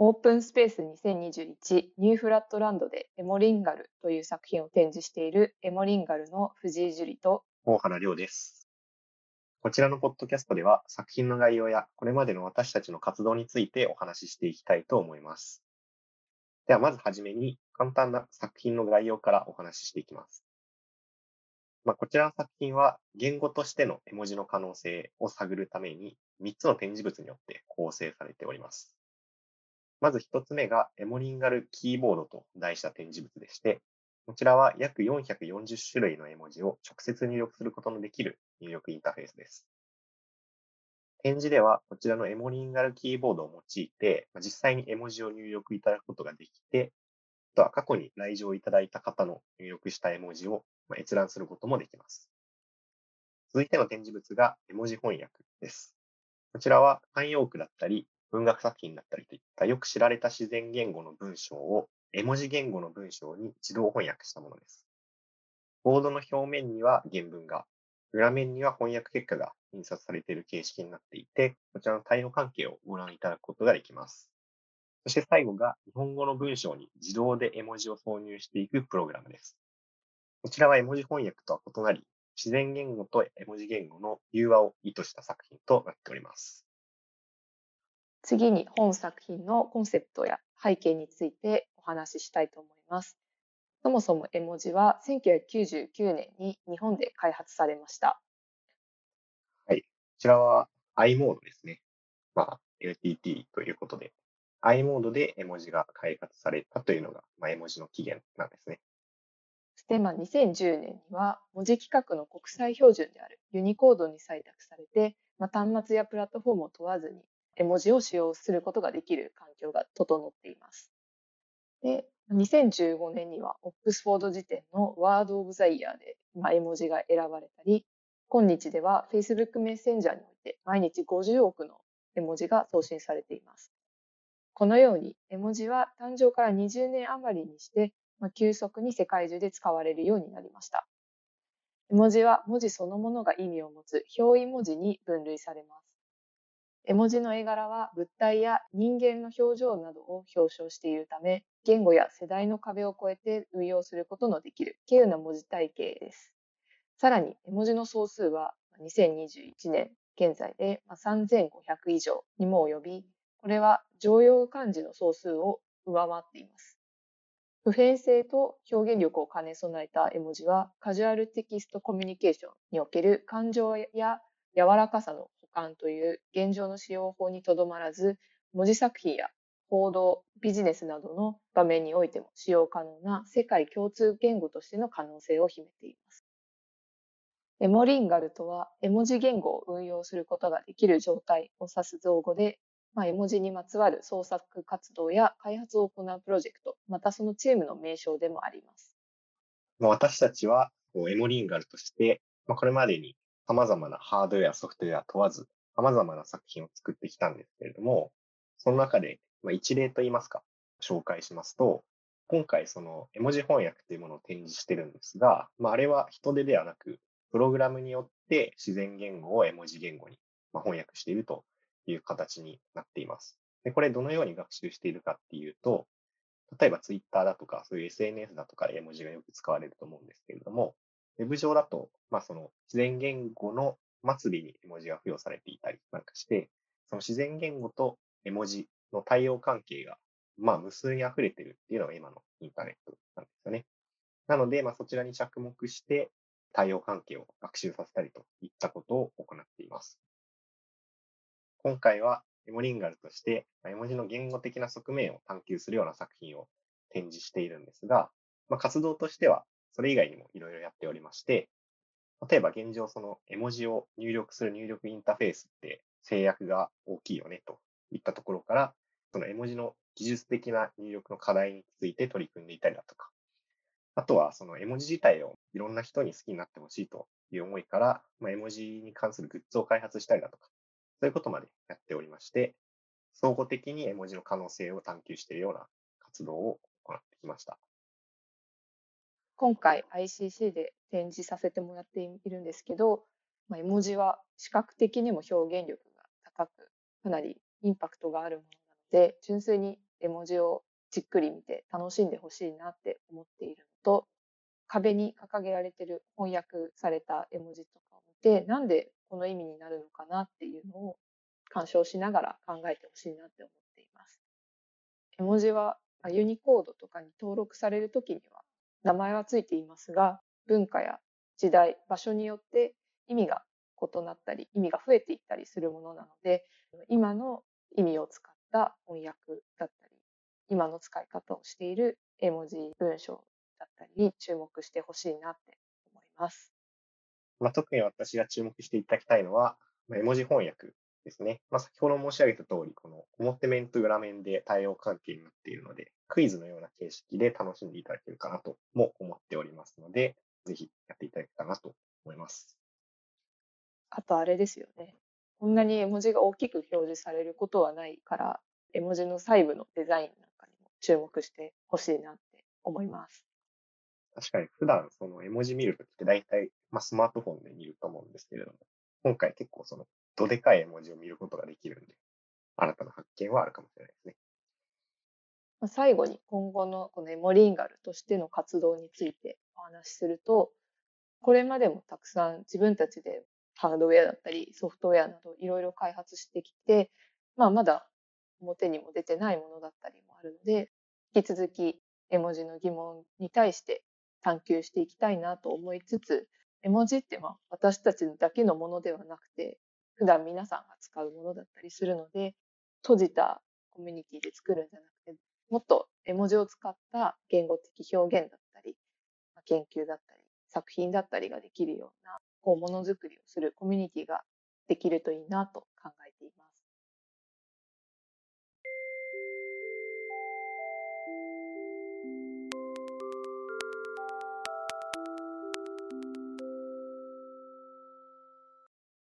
オープンスペース2021ニューフラットランドでエモリンガルという作品を展示しているエモリンガルの藤井樹里と大原亮です。こちらのポッドキャストでは作品の概要やこれまでの私たちの活動についてお話ししていきたいと思います。ではまずはじめに簡単な作品の概要からお話ししていきます。まあ、こちらの作品は言語としての絵文字の可能性を探るために3つの展示物によって構成されております。まず一つ目がエモリンガルキーボードと題した展示物でして、こちらは約440種類の絵文字を直接入力することのできる入力インターフェースです。展示ではこちらのエモリンガルキーボードを用いて、実際に絵文字を入力いただくことができて、あとは過去に来場いただいた方の入力した絵文字を閲覧することもできます。続いての展示物が絵文字翻訳です。こちらは慣用句だったり、文学作品だったりといったよく知られた自然言語の文章を絵文字言語の文章に自動翻訳したものです。ボードの表面には原文が、裏面には翻訳結果が印刷されている形式になっていて、こちらの対応関係をご覧いただくことができます。そして最後が日本語の文章に自動で絵文字を挿入していくプログラムです。こちらは絵文字翻訳とは異なり、自然言語と絵文字言語の融和を意図した作品となっております。次に本作品のコンセプトや背景についてお話ししたいと思います。そもそも絵文字は1999年に日本で開発されました。はい。こちらは i モードですね。まあ、LTT ということで、i モードで絵文字が開発されたというのが、まあ、絵文字の起源なんですね。そして、まあ、2010年には文字規格の国際標準であるユニコードに採択されて、まあ、端末やプラットフォームを問わずに絵文字を使用することができる環境が整っています。で、2015年にはオックスフォード辞典のワードオブザイヤーで、まあ、絵文字が選ばれたり、今日では Facebook メッセンジャーにおいて毎日50億の絵文字が送信されています。このように絵文字は誕生から20年余りにして、まあ、急速に世界中で使われるようになりました。絵文字は文字そのものが意味を持つ表意文字に分類されます。絵文字の絵柄は物体や人間の表情などを表彰しているため、言語や世代の壁を越えて運用することのできる稀有な文字体系です。さらに、絵文字の総数は2021年現在で3500以上にも及び、これは常用漢字の総数を上回っています。普遍性と表現力を兼ね備えた絵文字は、カジュアルテキストコミュニケーションにおける感情や柔らかさの管という現状の使用法にとどまらず、文字作品や報道、ビジネスなどの場面においても使用可能な世界共通言語としての可能性を秘めています。エモリンガルとは、絵文字言語を運用することができる状態を指す造語で、まあ、絵文字にまつわる創作活動や開発を行うプロジェクト、またそのチームの名称でもあります。私たちはエモリンガルとして、これまでに様々なハードウェア、ソフトウェア問わず、様々な作品を作ってきたんですけれども、その中で、一例といいますか、紹介しますと、今回その絵文字翻訳というものを展示してるんですが、まあ、あれは人手ではなく、プログラムによって自然言語を絵文字言語に翻訳しているという形になっています。で、これどのように学習しているかっていうと、例えば Twitter だとか、そういう SNS だとかで絵文字がよく使われると思うんですけれども、ウェブ上だと、まあその自然言語の末尾に絵文字が付与されていたりなんかして、その自然言語と絵文字の対応関係が、まあ無数に溢れてるっていうのが今のインターネットなんですよね。なので、まあそちらに着目して対応関係を学習させたりといったことを行っています。今回はエモリンガルとして絵文字の言語的な側面を探求するような作品を展示しているんですが、まあ、活動としてはそれ以外にもいろいろやっておりまして、例えば現状その絵文字を入力する入力インターフェースって制約が大きいよねといったところから、その絵文字の技術的な入力の課題について取り組んでいたりだとか、あとはその絵文字自体をいろんな人に好きになってほしいという思いから、まあ、絵文字に関するグッズを開発したりだとか、そういうことまでやっておりまして、総合的に絵文字の可能性を探求しているような活動を行ってきました。今回 ICC で展示させてもらっているんですけど、まあ、絵文字は視覚的にも表現力が高く、かなりインパクトがあるものなので、純粋に絵文字をじっくり見て楽しんでほしいなって思っているのと、壁に掲げられている翻訳された絵文字とかを見て、なんでこの意味になるのかなっていうのを鑑賞しながら考えてほしいなって思っています。絵文字はユニコードとかに登録されるときには名前はついていますが、文化や時代、場所によって意味が異なったり、意味が増えていったりするものなので、今の意味を使った翻訳だったり、今の使い方をしている絵文字文章だったりに注目してほしいなって思います。まあ、特に私が注目していただきたいのは、まあ、絵文字翻訳ですね。まあ、先ほど申し上げた通り、この表面と裏面で対応関係になっているので、クイズのような形式で楽しんでいただけるかなとも思っておりますので、ぜひやっていただけたらなと思います。あとあれですよね。こんなに絵文字が大きく表示されることはないから、絵文字の細部のデザインなんかにも注目してほしいなって思います。確かに普段その絵文字見るときって大体、まあ、スマートフォンで見ると思うんですけれども、今回結構そのどでかい絵文字を見ることができるんで、新たな発見はあるかもしれないですね。最後に今後のこのエモリンガルとしての活動についてお話しすると、これまでもたくさん自分たちでハードウェアだったりソフトウェアなどいろいろ開発してきて、まあまだ表にも出てないものだったりもあるので、引き続き絵文字の疑問に対して探求していきたいなと思いつつ、絵文字ってまあ私たちだけのものではなくて、普段皆さんが使うものだったりするので、閉じたコミュニティで作るんじゃなくて、もっと絵文字を使った言語的表現だったり、研究だったり、作品だったりができるような、こう、ものづくりをするコミュニティができるといいなと考